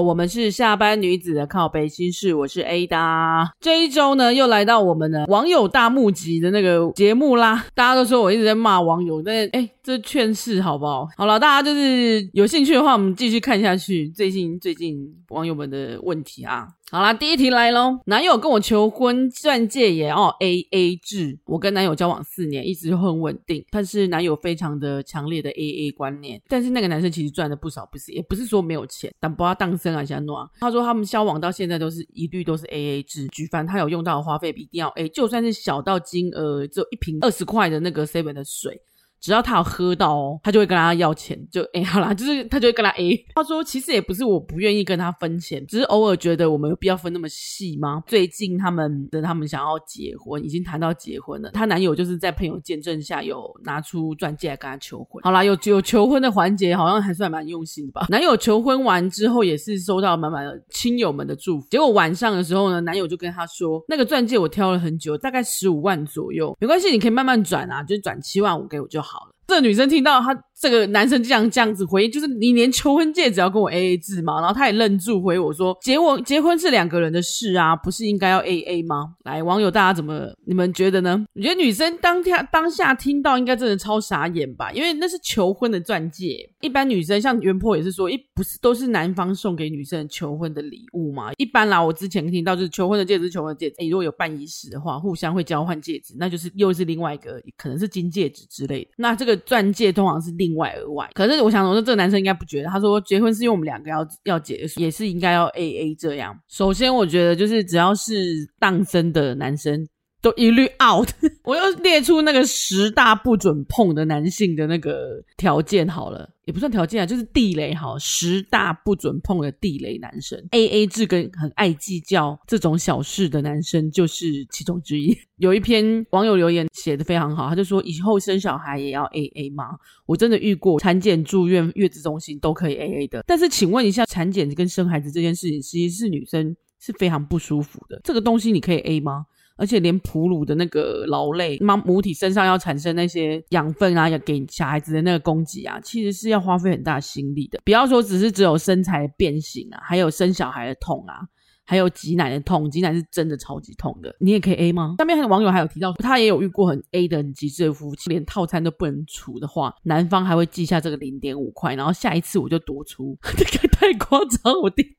我们是下班女子的靠背心事，我是 Ada。这一周呢，又来到我们的网友大募集的那个节目啦。大家都说我一直在骂网友，但哎，这劝世好不好？好了，大家就是有兴趣的话，我们继续看下去。最近最近网友们的问题啊。好啦，第一题来喽。男友跟我求婚，钻戒也要 AA 制。我跟男友交往四年，一直都很稳定，但是男友非常的强烈的 AA 观念。但是那个男生其实赚的不少，不是，也不是说没有钱，但不要当生啊，像诺。他说他们交往到现在都是一律都是 AA 制，举凡他有用到的花费一定要 A，就算是小到金额只有一瓶二十块的那个 seven 的水。只要他有喝到哦，他就会跟他要钱，就哎、欸、好啦，就是他就会跟他 A。他说其实也不是我不愿意跟他分钱，只是偶尔觉得我们有必要分那么细吗？最近他们的他们想要结婚，已经谈到结婚了。她男友就是在朋友见证下有拿出钻戒来跟她求婚。好啦，有有求婚的环节，好像还算蛮用心的吧。男友求婚完之后，也是收到满满的亲友们的祝福。结果晚上的时候呢，男友就跟他说，那个钻戒我挑了很久，大概十五万左右，没关系，你可以慢慢转啊，就转七万五给我就好了。这女生听到她。这个男生这样这样子回，就是你连求婚戒指要跟我 A A 制吗？然后他也愣住回我说：“结婚结婚是两个人的事啊，不是应该要 A A 吗？”来，网友大家怎么你们觉得呢？我觉得女生当下当下听到应该真的超傻眼吧，因为那是求婚的钻戒。一般女生像原 PO 也是说，一不是都是男方送给女生求婚的礼物吗？一般啦，我之前听到就是求婚的戒指求婚的戒指，诶，如果有办仪式的话，互相会交换戒指，那就是又是另外一个可能是金戒指之类的。那这个钻戒通常是另外额外，可是我想我说这个男生应该不觉得，他说结婚是因为我们两个要要结，也是应该要 A A 这样。首先我觉得就是只要是当生的男生都一律 out。我又列出那个十大不准碰的男性的那个条件好了。也不算条件啊，就是地雷好，十大不准碰的地雷男生，AA 制跟很爱计较这种小事的男生就是其中之一。有一篇网友留言写得非常好，他就说以后生小孩也要 AA 吗？我真的遇过产检住院月子中心都可以 AA 的，但是请问一下，产检跟生孩子这件事情，其实是女生是非常不舒服的，这个东西你可以 A 吗？而且连哺乳的那个劳累，妈母体身上要产生那些养分啊，要给小孩子的那个供给啊，其实是要花费很大心力的。不要说只是只有身材变形啊，还有生小孩的痛啊，还有挤奶的痛，挤奶是真的超级痛的。你也可以 A 吗？上面还有网友还有提到，他也有遇过很 A 的很极致的夫妻，连套餐都不能出的话，男方还会记下这个零点五块，然后下一次我就多出。这个太夸张，我弟。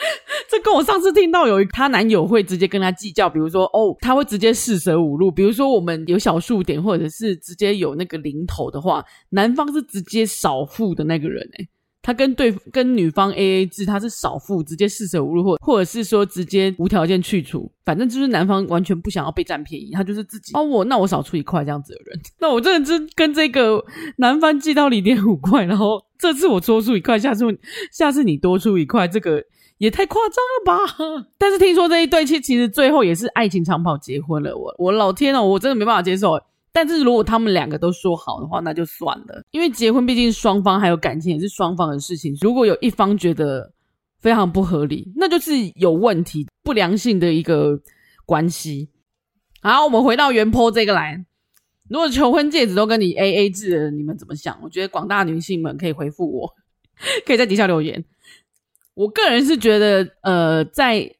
这跟我上次听到有她男友会直接跟她计较，比如说哦，他会直接四舍五入，比如说我们有小数点或者是直接有那个零头的话，男方是直接少付的那个人哎，他跟对跟女方 AA 制，他是少付，直接四舍五入，或或者是说直接无条件去除，反正就是男方完全不想要被占便宜，他就是自己哦，我那我少出一块这样子的人，那我真的真跟这个男方计到零点五块，然后这次我多出一块，下次下次你多出一块，这个。也太夸张了吧！但是听说这一对其其实最后也是爱情长跑结婚了。我我老天哦，我真的没办法接受。但是如果他们两个都说好的话，那就算了。因为结婚毕竟双方还有感情，也是双方的事情。如果有一方觉得非常不合理，那就是有问题、不良性的一个关系。好，我们回到原坡这个来。如果求婚戒指都跟你 AA 制的，你们怎么想？我觉得广大女性们可以回复我，可以在底下留言。我个人是觉得，呃，在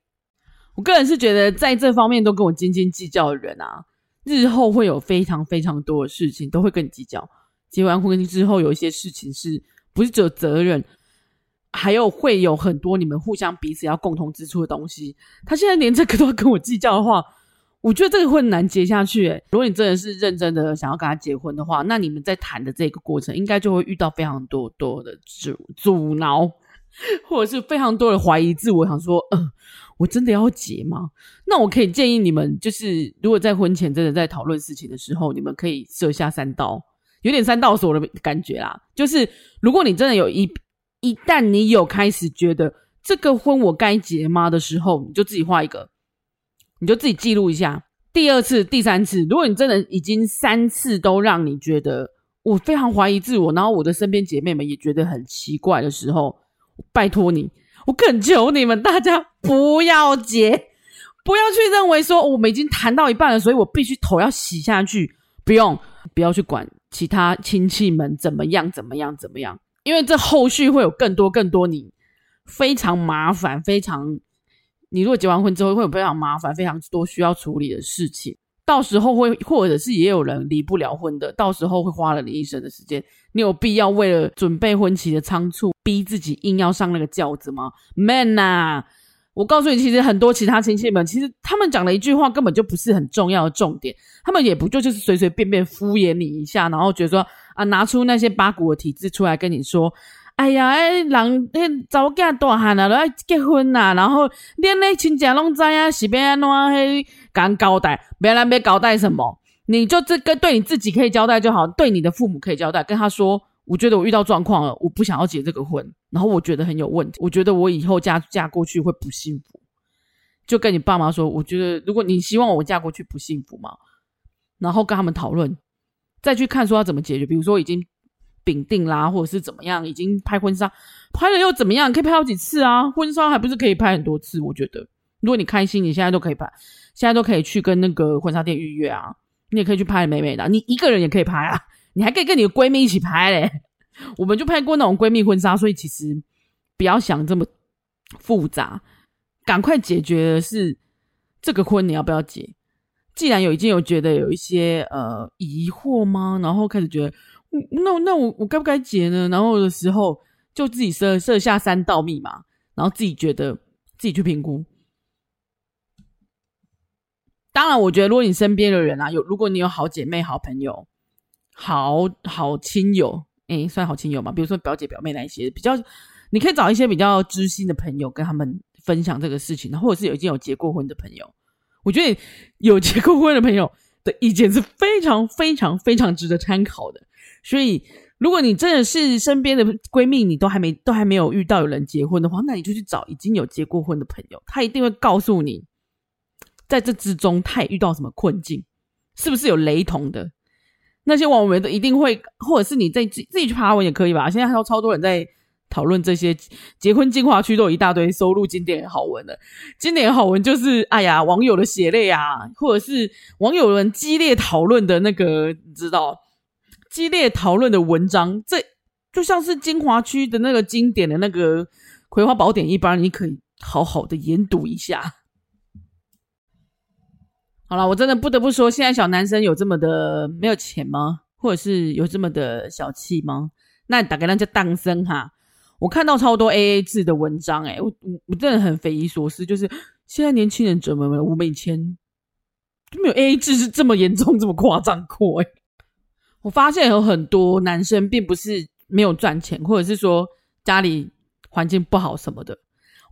我个人是觉得，在这方面都跟我斤斤计较的人啊，日后会有非常非常多的事情都会跟你计较。结完婚之后有一些事情是不是只有责任，还有会有很多你们互相彼此要共同支出的东西。他现在连这个都要跟我计较的话，我觉得这个会难结下去。诶，如果你真的是认真的想要跟他结婚的话，那你们在谈的这个过程，应该就会遇到非常多多的阻阻挠，或者是非常多的怀疑自我，想说，嗯、呃。我真的要结吗？那我可以建议你们，就是如果在婚前真的在讨论事情的时候，你们可以设下三道，有点三道锁的感觉啦。就是如果你真的有一一旦你有开始觉得这个婚我该结吗的时候，你就自己画一个，你就自己记录一下。第二次、第三次，如果你真的已经三次都让你觉得我非常怀疑自我，然后我的身边姐妹们也觉得很奇怪的时候，拜托你。我恳求你们，大家不要结，不要去认为说我们已经谈到一半了，所以我必须头要洗下去。不用，不要去管其他亲戚们怎么样，怎么样，怎么样，因为这后续会有更多更多你非常麻烦，非常你如果结完婚之后会有非常麻烦，非常多需要处理的事情。到时候会，或者是也有人离不了婚的，到时候会花了你一生的时间。你有必要为了准备婚期的仓促，逼自己硬要上那个轿子吗？Man 呐、啊，我告诉你，其实很多其他亲戚们，其实他们讲的一句话根本就不是很重要的重点，他们也不就就是随随便便敷衍你一下，然后觉得说啊，拿出那些八股的体质出来跟你说。哎呀，哎，人迄查某囝大汉啊，都要结婚啦、然后连那亲戚拢知啊，是要安怎迄讲交代，别人别交代什么，你就这个对你自己可以交代就好，对你的父母可以交代，跟他说，我觉得我遇到状况了，我不想要结这个婚，然后我觉得很有问题，我觉得我以后嫁嫁过去会不幸福，就跟你爸妈说，我觉得如果你希望我嫁过去不幸福嘛，然后跟他们讨论，再去看说要怎么解决，比如说已经。丙定啦，或者是怎么样？已经拍婚纱，拍了又怎么样？可以拍好几次啊！婚纱还不是可以拍很多次？我觉得，如果你开心，你现在都可以拍，现在都可以去跟那个婚纱店预约啊。你也可以去拍美美的，你一个人也可以拍啊，你还可以跟你的闺蜜一起拍嘞。我们就拍过那种闺蜜婚纱，所以其实不要想这么复杂，赶快解决的是这个婚你要不要结？既然有已经有觉得有一些呃疑惑吗？然后开始觉得。那那我我该不该结呢？然后的时候就自己设设下三道密码，然后自己觉得自己去评估。当然，我觉得如果你身边的人啊，有如果你有好姐妹、好朋友、好好亲友，诶，算好亲友嘛？比如说表姐、表妹那一些比较，你可以找一些比较知心的朋友跟他们分享这个事情，或者是有已经有结过婚的朋友。我觉得有结过婚的朋友的意见是非常非常非常值得参考的。所以，如果你真的是身边的闺蜜，你都还没都还没有遇到有人结婚的话，那你就去找已经有结过婚的朋友，他一定会告诉你，在这之中他也遇到什么困境，是不是有雷同的？那些网文都一定会，或者是你在自自己去爬文也可以吧。现在还有超多人在讨论这些结婚精华区，都有一大堆收录经典好文的。经典好文就是，哎呀，网友的血泪啊，或者是网友们激烈讨论的那个，你知道。激烈讨论的文章，这就像是精华区的那个经典的那个《葵花宝典》一般，你可以好好的研读一下。好了，我真的不得不说，现在小男生有这么的没有钱吗？或者是有这么的小气吗？那大概那叫当生哈。我看到超多 AA 制的文章，欸，诶我我真的很匪夷所思，就是现在年轻人怎么了？我们以前就没有 AA 制是这么严重、这么夸张过，诶我发现有很多男生并不是没有赚钱，或者是说家里环境不好什么的。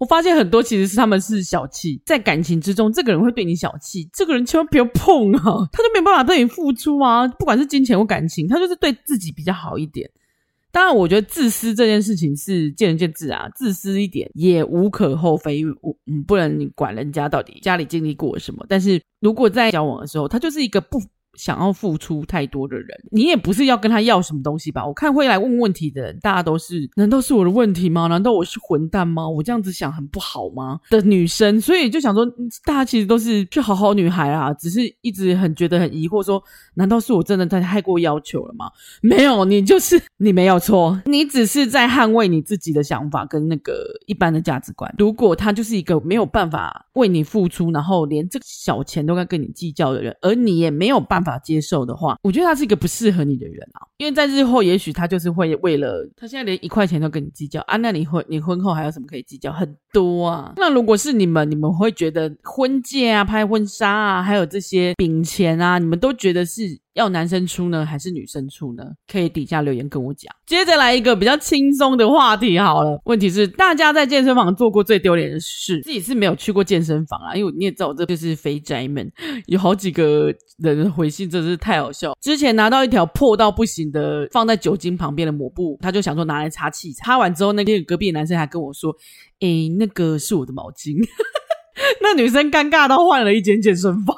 我发现很多其实是他们是小气，在感情之中，这个人会对你小气，这个人千万不要碰啊，他就没办法对你付出啊，不管是金钱或感情，他就是对自己比较好一点。当然，我觉得自私这件事情是见仁见智啊，自私一点也无可厚非，我嗯不能管人家到底家里经历过什么。但是如果在交往的时候，他就是一个不。想要付出太多的人，你也不是要跟他要什么东西吧？我看会来问问题的人，大家都是，难道是我的问题吗？难道我是混蛋吗？我这样子想很不好吗？的女生，所以就想说，大家其实都是去好好女孩啊，只是一直很觉得很疑惑，说，难道是我真的太太过要求了吗？没有，你就是你没有错，你只是在捍卫你自己的想法跟那个一般的价值观。如果他就是一个没有办法为你付出，然后连这个小钱都该跟你计较的人，而你也没有办法。法接受的话，我觉得他是一个不适合你的人啊。因为在日后也许他就是会为了他现在连一块钱都跟你计较啊，那你婚你婚后还有什么可以计较？很多啊。那如果是你们，你们会觉得婚戒啊、拍婚纱啊，还有这些饼钱啊，你们都觉得是？要男生出呢，还是女生出呢？可以底下留言跟我讲。接着来一个比较轻松的话题好了。问题是，大家在健身房做过最丢脸的事？自己是没有去过健身房啊，因为你也知道，我这就是肥宅们。有好几个人回信，真是太好笑。之前拿到一条破到不行的放在酒精旁边的抹布，他就想说拿来擦器材。擦完之后，那天隔壁男生还跟我说：“诶，那个是我的毛巾。”那女生尴尬到换了一间健身房。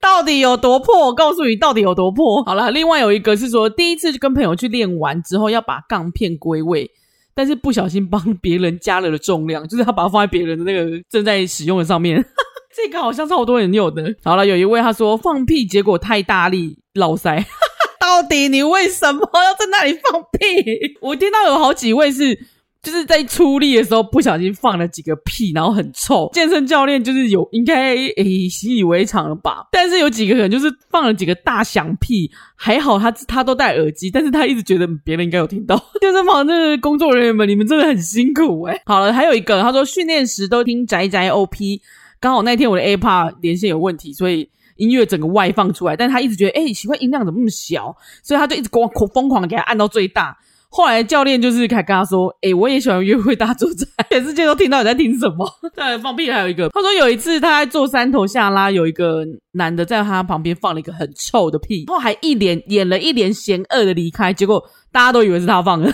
到底有多破？我告诉你，到底有多破。好了，另外有一个是说，第一次跟朋友去练完之后，要把杠片归位，但是不小心帮别人加了的重量，就是他把它放在别人的那个正在使用的上面。这个好像超多人有的。好了，有一位他说放屁，结果太大力，老塞。到底你为什么要在那里放屁？我听到有好几位是。就是在出力的时候不小心放了几个屁，然后很臭。健身教练就是有应该诶习以为常了吧？但是有几个人就是放了几个大响屁，还好他他都戴耳机，但是他一直觉得别人应该有听到。健身房的工作人员们，你们真的很辛苦诶。好了，还有一个他说训练时都听宅宅 OP，刚好那天我的 AirPod 连线有问题，所以音乐整个外放出来，但他一直觉得诶奇怪音量怎么那么小，所以他就一直狂疯狂的给他按到最大。后来教练就是开始跟他说：“哎、欸、我也喜欢约会大作战，全世界都听到你在听什么。”对，放屁还有一个，他说有一次他在做山头下拉，有一个男的在他旁边放了一个很臭的屁，然后还一脸演了一脸嫌恶的离开，结果大家都以为是他放的。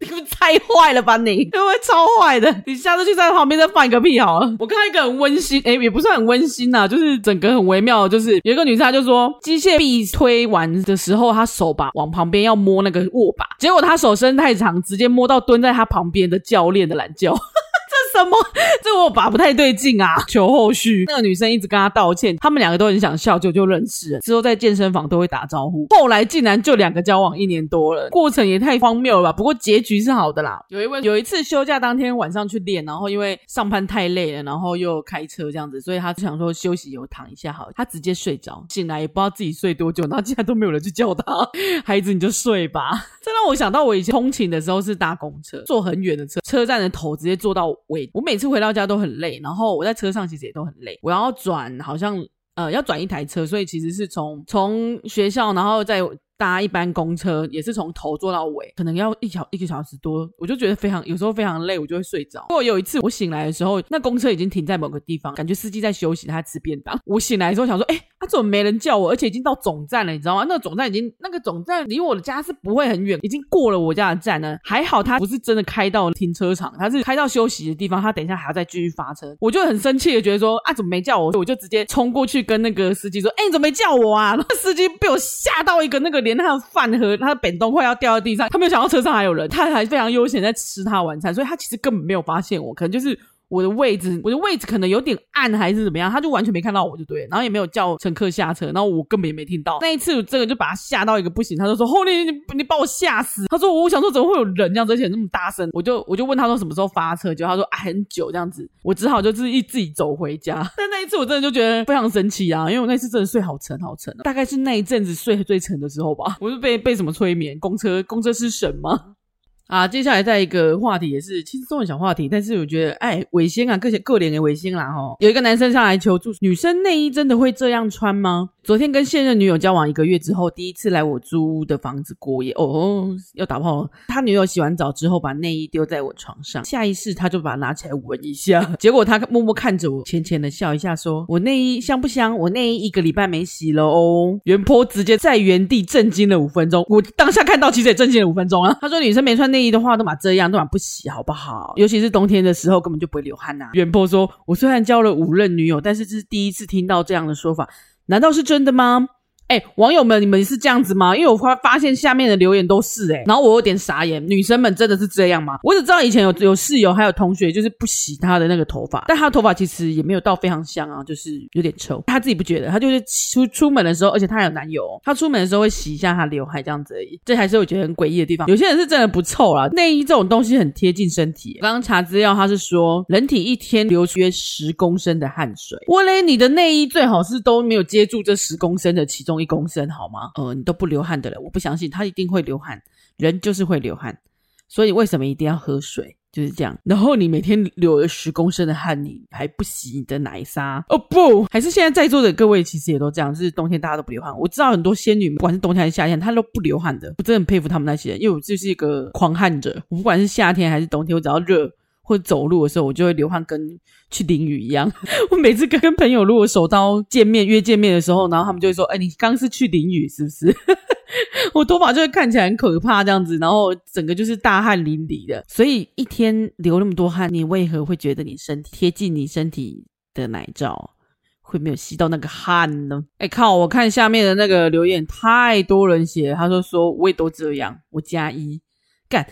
你们太坏了吧你！你会不会超坏的？你下次去在旁边再放一个屁好了。我看一个很温馨，诶也不算很温馨呐，就是整个很微妙。就是有一个女生，她就说机械臂推完的时候，她手把往旁边要摸那个握把，结果她手伸太长，直接摸到蹲在她旁边的教练的懒觉。什么？这我把不太对劲啊！求后续。那个女生一直跟他道歉，他们两个都很想笑，就就认识了。之后在健身房都会打招呼。后来竟然就两个交往一年多了，过程也太荒谬了吧？不过结局是好的啦。有一位有一次休假当天晚上去练，然后因为上班太累了，然后又开车这样子，所以他就想说休息有躺一下好。他直接睡着，醒来也不知道自己睡多久，然后竟然都没有人去叫他。孩子你就睡吧。这让我想到我以前通勤的时候是搭公车，坐很远的车，车站的头直接坐到尾。我每次回到家都很累，然后我在车上其实也都很累。我要转，好像呃要转一台车，所以其实是从从学校，然后再。搭一班公车也是从头坐到尾，可能要一小一个小时多，我就觉得非常有时候非常累，我就会睡着。不过有一次我醒来的时候，那公车已经停在某个地方，感觉司机在休息，他吃便当。我醒来的时候想说，哎，他怎么没人叫我？而且已经到总站了，你知道吗？那个总站已经那个总站离我的家是不会很远，已经过了我家的站呢。还好他不是真的开到停车场，他是开到休息的地方，他等一下还要再继续发车。我就很生气的觉得说，啊，怎么没叫我？我就直接冲过去跟那个司机说，哎，你怎么没叫我啊？那司机被我吓到一个那个连他的饭盒。他的扁豆快要掉在地上，他没有想到车上还有人，他还非常悠闲在吃他晚餐，所以他其实根本没有发现我，可能就是。我的位置，我的位置可能有点暗还是怎么样，他就完全没看到我就对，然后也没有叫乘客下车，然后我根本也没听到。那一次，这个就把他吓到一个不行，他就说：“后面你你把我吓死。”他说：“我想说怎么会有人这样子，而且那么大声。”我就我就问他说什么时候发车，结果他说啊很久这样子，我只好就自己自己走回家。但那一次我真的就觉得非常神奇啊，因为我那次真的睡好沉好沉，大概是那一阵子睡最沉的时候吧。我是被被什么催眠？公车公车是神吗？啊，接下来再一个话题也是轻松的小话题，但是我觉得，哎，违心啊，各些各脸的违心啦吼。有一个男生上来求助，女生内衣真的会这样穿吗？昨天跟现任女友交往一个月之后，第一次来我租的房子过夜。哦，要打炮了。他女友洗完澡之后，把内衣丢在我床上，下意识他就把它拿起来闻一下，结果他默默看着我，浅浅的笑一下，说：“我内衣香不香？我内衣一个礼拜没洗了哦。”原 PO 直接在原地震惊了五分钟。我当下看到，其实也震惊了五分钟啊。他说：“女生没穿内。”衣的话都嘛这样，都嘛不洗好不好？尤其是冬天的时候，根本就不会流汗呐、啊。原 PO 说：“我虽然交了五任女友，但是这是第一次听到这样的说法，难道是真的吗？”哎，网友们，你们是这样子吗？因为我发发现下面的留言都是哎，然后我有点傻眼。女生们真的是这样吗？我只知道以前有有室友还有同学，就是不洗她的那个头发，但她头发其实也没有到非常香啊，就是有点臭。她自己不觉得，她就是出出门的时候，而且她还有男友，她出门的时候会洗一下她刘海这样子而已。这还是我觉得很诡异的地方。有些人是真的不臭啦，内衣这种东西很贴近身体。刚刚查资料，他是说人体一天流约十公升的汗水。我嘞，你的内衣最好是都没有接住这十公升的其中。重一公升，好吗？呃，你都不流汗的人，我不相信他一定会流汗，人就是会流汗，所以为什么一定要喝水？就是这样。然后你每天流了十公升的汗，你还不洗你的奶沙？哦不，还是现在在座的各位其实也都这样，就是冬天大家都不流汗。我知道很多仙女，不管是冬天还是夏天，她都不流汗的。我真的很佩服他们那些人，因为我就是一个狂汗者。我不管是夏天还是冬天，我只要热或走路的时候，我就会流汗，跟去淋雨一样。我每次跟跟朋友如果手刀见面约见面的时候，然后他们就会说：“哎，你刚是去淋雨是不是？” 我头发就会看起来很可怕，这样子，然后整个就是大汗淋漓的。所以一天流那么多汗，你为何会觉得你身体贴近你身体的奶罩会没有吸到那个汗呢？哎靠！我看下面的那个留言，太多人写，他说说我也都这样，我加一干。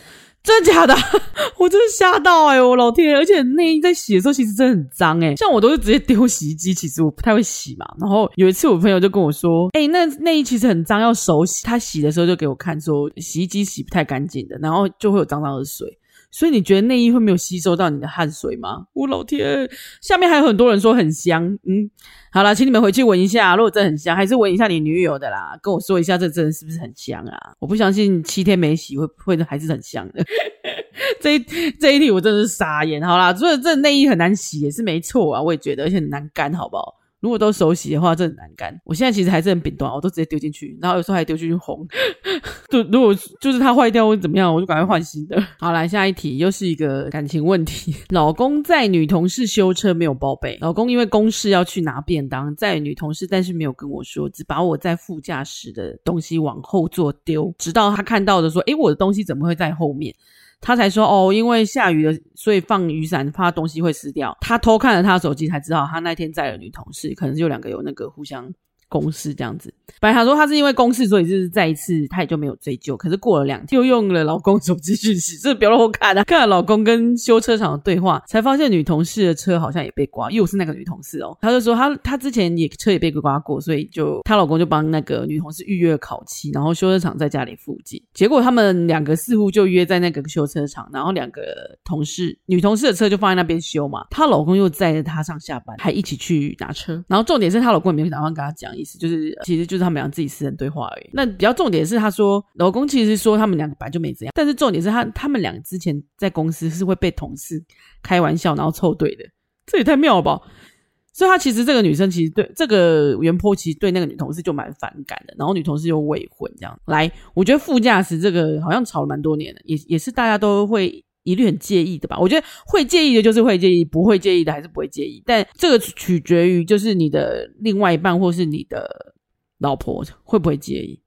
真的假的？我真的吓到哎、欸！我老天，而且内衣在洗的时候其实真的很脏哎、像我都是直接丢洗衣机，其实我不太会洗嘛。然后有一次我朋友就跟我说：“ 哎、那内衣其实很脏，要手洗。”他洗的时候就给我看说洗衣机洗不太干净的，然后就会有脏脏的水。所以你觉得内衣会没有吸收到你的汗水吗？我老天，下面还有很多人说很香。嗯，好啦，请你们回去闻一下，如果真很香，还是闻一下你女友的啦，跟我说一下这真的是不是很香啊？我不相信七天没洗会会还是很香的。这一这一题我真的是傻眼。好啦，所以这内衣很难洗也是没错啊，我也觉得，而且很难干，好不好？如果都手洗的话，这很难干。我现在其实还是很饼断，我都直接丢进去，然后有时候还丢进去烘。就如果就是它坏掉或怎么样，我就赶快换新的。好，来下一题，又是一个感情问题。老公载女同事修车没有报备，老公因为公事要去拿便当，载女同事，但是没有跟我说，只把我在副驾驶的东西往后座丢，直到他看到的说：“诶，我的东西怎么会在后面？”他才说哦，因为下雨了，所以放雨伞，怕东西会湿掉。他偷看了他的手机，才知道他那天载了女同事，可能就两个有那个互相。公事这样子，本来他说他是因为公事，所以就是再一次他也就没有追究。可是过了两天，又用了老公手机讯息，这不要让我看啊！看了老公跟修车厂的对话，才发现女同事的车好像也被刮，又是那个女同事哦。他就说他他之前也车也被刮过，所以就她老公就帮那个女同事预约了烤漆，然后修车厂在家里附近。结果他们两个似乎就约在那个修车厂，然后两个同事女同事的车就放在那边修嘛，她老公又载着她上下班，还一起去拿车。然后重点是她老公也没有打算跟她讲。意思就是，其实就是他们俩自己私人对话而已。那比较重点是，他说老公其实说他们两个本来就没怎样，但是重点是他他们两个之前在公司是会被同事开玩笑然后凑对的，这也太妙了吧！所以他其实这个女生其实对这个原坡其实对那个女同事就蛮反感的，然后女同事又未婚这样。来，我觉得副驾驶这个好像吵了蛮多年的，也也是大家都会。一律很介意的吧？我觉得会介意的就是会介意，不会介意的还是不会介意。但这个取决于就是你的另外一半或是你的老婆会不会介意。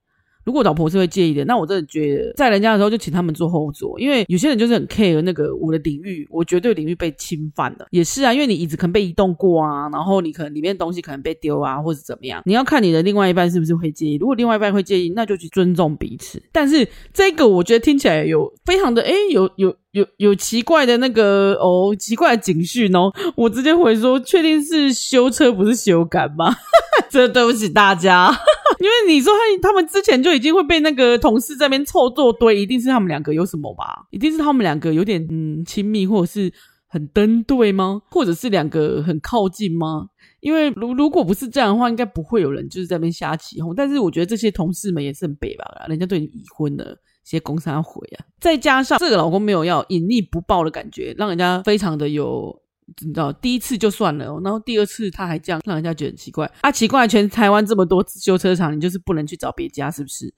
如果老婆是会介意的，那我真的觉得在人家的时候就请他们坐后座，因为有些人就是很 care 那个我的领域，我绝对领域被侵犯了。也是啊，因为你椅子可能被移动过啊，然后你可能里面东西可能被丢啊，或者怎么样，你要看你的另外一半是不是会介意。如果另外一半会介意，那就去尊重彼此。但是这个我觉得听起来有非常的诶，有有有有奇怪的那个哦，奇怪的警讯哦。我直接回说，确定是修车不是修改吗？真对不起大家。因为你说他他们之前就已经会被那个同事在那边凑作堆，一定是他们两个有什么吧？一定是他们两个有点嗯亲密，或者是很登对吗？或者是两个很靠近吗？因为如如果不是这样的话，应该不会有人就是在那边瞎起哄。但是我觉得这些同事们也是很北吧，人家都已经已婚了，些公司要毁啊！再加上这个老公没有要隐匿不报的感觉，让人家非常的有。你知道第一次就算了，然后第二次他还这样，让人家觉得很奇怪啊！奇怪，全台湾这么多修车厂，你就是不能去找别家，是不是？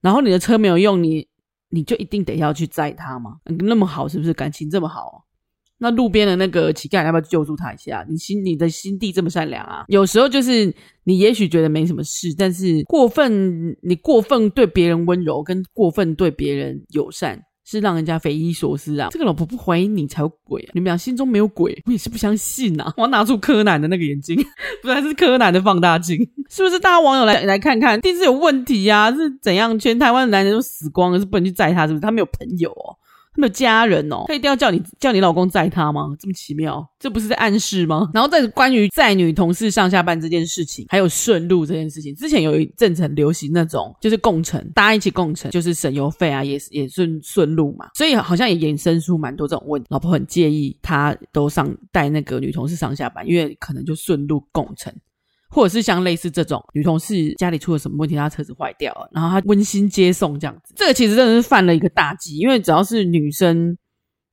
然后你的车没有用，你你就一定得要去载他吗？那么好，是不是？感情这么好，那路边的那个乞丐要不要救助他一下？你心你的心地这么善良啊！有时候就是你也许觉得没什么事，但是过分你过分对别人温柔，跟过分对别人友善。是让人家匪夷所思啊！这个老婆不怀疑你才有鬼啊！你们俩心中没有鬼，我也是不相信啊！我要拿出柯南的那个眼睛，不然是柯南的放大镜，是不是？大家网友来来看看，一定是有问题呀、啊？是怎样？全台湾的男人都死光了，是不能去载他？是不是？他没有朋友哦。没有家人哦，他一定要叫你叫你老公载他吗？这么奇妙，这不是在暗示吗？然后在关于载女同事上下班这件事情，还有顺路这件事情，之前有一阵子很流行那种，就是共乘，大家一起共乘，就是省油费啊，也也顺顺路嘛。所以好像也衍生出蛮多这种问题，老婆很介意他都上带那个女同事上下班，因为可能就顺路共乘。或者是像类似这种女同事家里出了什么问题，她车子坏掉了，然后她温馨接送这样子，这个其实真的是犯了一个大忌，因为只要是女生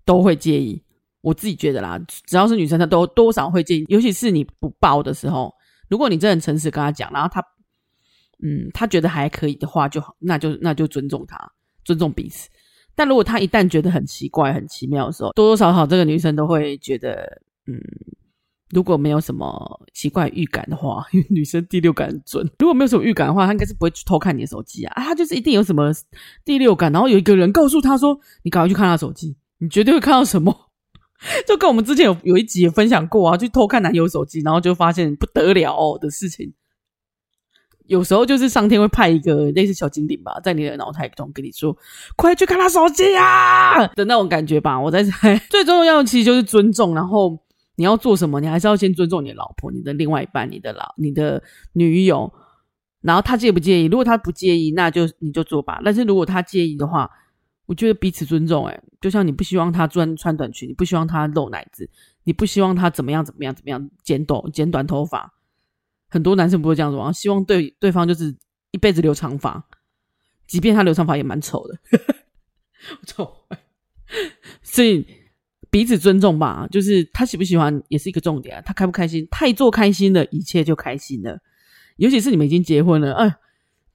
都会介意。我自己觉得啦，只要是女生，她都多少会介意，尤其是你不报的时候，如果你真的很诚实跟她讲，然后她，嗯，她觉得还可以的话，就好，那就那就尊重她，尊重彼此。但如果她一旦觉得很奇怪、很奇妙的时候，多多少少这个女生都会觉得，嗯。如果没有什么奇怪预感的话，因为女生第六感很准。如果没有什么预感的话，她应该是不会去偷看你的手机啊。啊，她就是一定有什么第六感，然后有一个人告诉她说：“你赶快去看她手机，你绝对会看到什么。”就跟我们之前有有一集也分享过啊，去偷看男友手机，然后就发现不得了的事情。有时候就是上天会派一个类似小精灵吧，在你的脑海中跟你说：“快去看他手机啊！”的那种感觉吧。我在猜，最重要的其实就是尊重，然后。你要做什么？你还是要先尊重你老婆、你的另外一半、你的老、你的女友。然后他介不介意？如果他不介意，那就你就做吧。但是如果他介意的话，我觉得彼此尊重。诶，就像你不希望他穿穿短裙，你不希望他露奶子，你不希望他怎么样怎么样怎么样剪短剪短头发。很多男生不会这样说，希望对对方就是一辈子留长发，即便他留长发也蛮丑的，丑。所以。彼此尊重吧，就是他喜不喜欢也是一个重点啊。他开不开心，太做开心了，一切就开心了。尤其是你们已经结婚了，哎，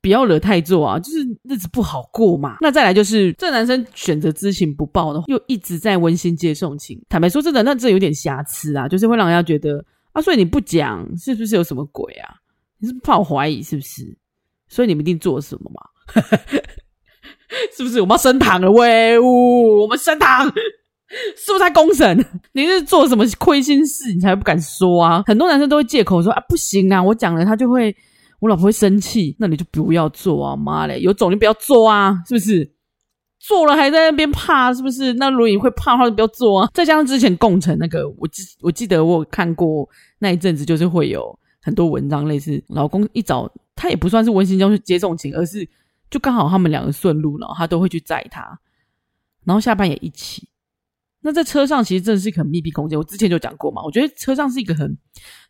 不要惹太做啊，就是日子不好过嘛。那再来就是这男生选择知情不报的，又一直在温馨接送情。坦白说，真的，那这有点瑕疵啊，就是会让人家觉得啊，所以你不讲，是不是有什么鬼啊？你是不怕我怀疑是不是？所以你们一定做什么嘛？是不是我们要升堂了？喂，呜，我们升堂。是不是在公审？你是做什么亏心事，你才不敢说啊？很多男生都会借口说啊，不行啊，我讲了他就会，我老婆会生气，那你就不要做啊！妈嘞，有种就不要做啊，是不是？做了还在那边怕，是不是？那如果你会怕的话，就不要做啊！再加上之前共成那个，我记我记得我有看过那一阵子，就是会有很多文章类似，老公一早他也不算是温馨中去接送情，而是就刚好他们两个顺路，然后他都会去载他，然后下班也一起。那在车上其实真的是一个很密闭空间，我之前就讲过嘛，我觉得车上是一个很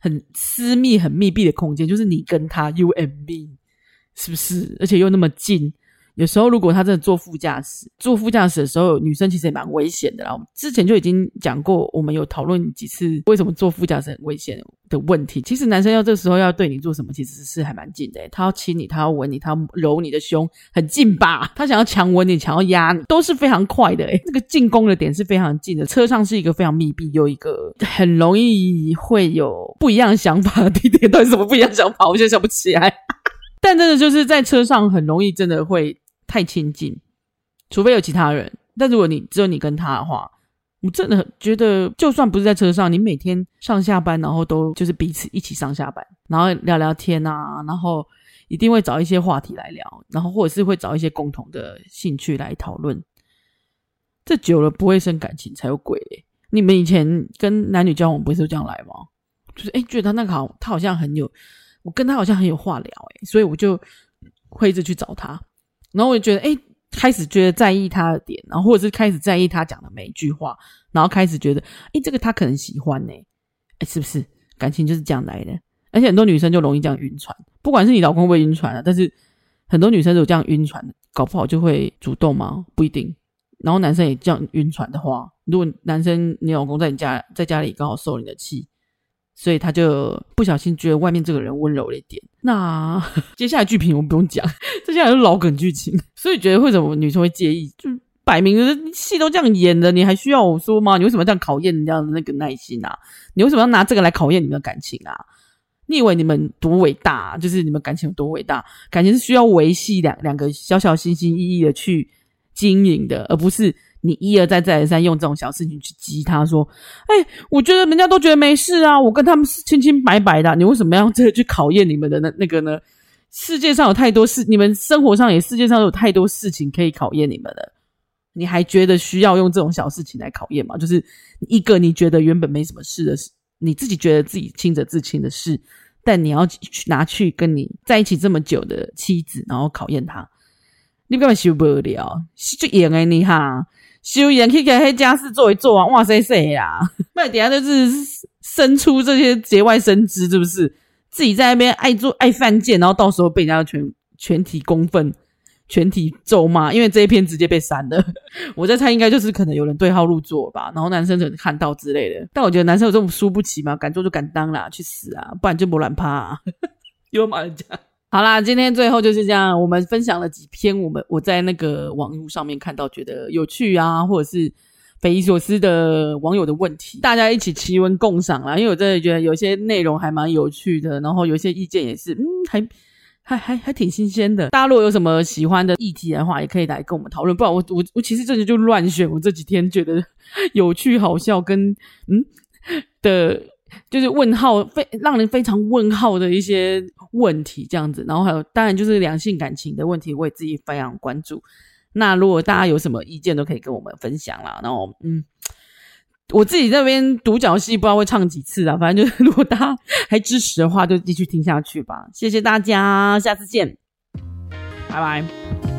很私密、很密闭的空间，就是你跟他 U M B 是不是？而且又那么近。有时候，如果他真的坐副驾驶，坐副驾驶的时候，女生其实也蛮危险的啦。之前就已经讲过，我们有讨论几次为什么坐副驾驶很危险的问题。其实男生要这时候要对你做什么，其实是还蛮近的。他要亲你，他要吻你，他要揉你的胸，很近吧？他想要强吻你，想要压你，都是非常快的。诶，这个进攻的点是非常近的。车上是一个非常密闭，有一个很容易会有不一样想法的地点。到底什么不一样想法？我现在想不起来。但真的就是在车上很容易，真的会。太亲近，除非有其他人。但如果你只有你跟他的话，我真的觉得，就算不是在车上，你每天上下班，然后都就是彼此一起上下班，然后聊聊天啊，然后一定会找一些话题来聊，然后或者是会找一些共同的兴趣来讨论。这久了不会生感情才有鬼！你们以前跟男女交往不是这样来吗？就是诶，觉得他那个好，他好像很有，我跟他好像很有话聊诶，所以我就会一直去找他。然后我就觉得，哎，开始觉得在意他的点，然后或者是开始在意他讲的每一句话，然后开始觉得，哎，这个他可能喜欢呢，哎，是不是？感情就是这样来的。而且很多女生就容易这样晕船，不管是你老公会不会晕船啊，但是很多女生都这样晕船，搞不好就会主动吗？不一定。然后男生也这样晕船的话，如果男生你老公在你家在家里刚好受你的气。所以他就不小心觉得外面这个人温柔了一点。那 接下来剧情我们不用讲，接下来是老梗剧情。所以觉得为什么女生会介意？就摆明了戏都这样演的，你还需要我说吗？你为什么这样考验人家的那个耐心啊？你为什么要拿这个来考验你们的感情啊？你以为你们多伟大？就是你们感情有多伟大？感情是需要维系两两个小小心心翼翼的去经营的，而不是。你一而再再而三用这种小事情去激他，说：“哎、我觉得人家都觉得没事啊，我跟他们是清清白白的，你为什么要 这个去考验你们的那那个呢？世界上有太多事，你们生活上也世界上有太多事情可以考验你们了，你还觉得需要用这种小事情来考验吗？就是一个你觉得原本没什么事的事，你自己觉得自己清者自清的事，但你要去拿去跟你在一起这么久的妻子，然后考验他，你根本受不了，就演哎你哈。”修演可以给黑家事做一做啊！哇塞塞呀，那底下就是生出这些节外生枝，是不是？自己在那边爱做爱犯贱，然后到时候被人家全全体公愤。全体咒骂，因为这一篇直接被删了。我在猜，应该就是可能有人对号入座吧，然后男生可能看到之类的。但我觉得男生有这种输不起嘛，敢做就敢当啦，去死啊！不然就不乱趴啊。又骂人家。好啦，今天最后就是这样，我们分享了几篇我们我在那个网络上面看到觉得有趣啊，或者是匪夷所思的网友的问题，大家一起奇闻共赏啦。因为我真的觉得有些内容还蛮有趣的，然后有些意见也是，嗯，还。还还还挺新鲜的，大家如果有什么喜欢的议题的话，也可以来跟我们讨论。不然我我我其实这里就乱选，我这几天觉得有趣好笑跟嗯的，就是问号非让人非常问号的一些问题这样子，然后还有当然就是两性感情的问题，我也自己非常关注。那如果大家有什么意见，都可以跟我们分享啦。然后嗯。我自己那边独角戏不知道会唱几次啊，反正就是如果大家还支持的话，就继续听下去吧。谢谢大家，下次见，拜拜。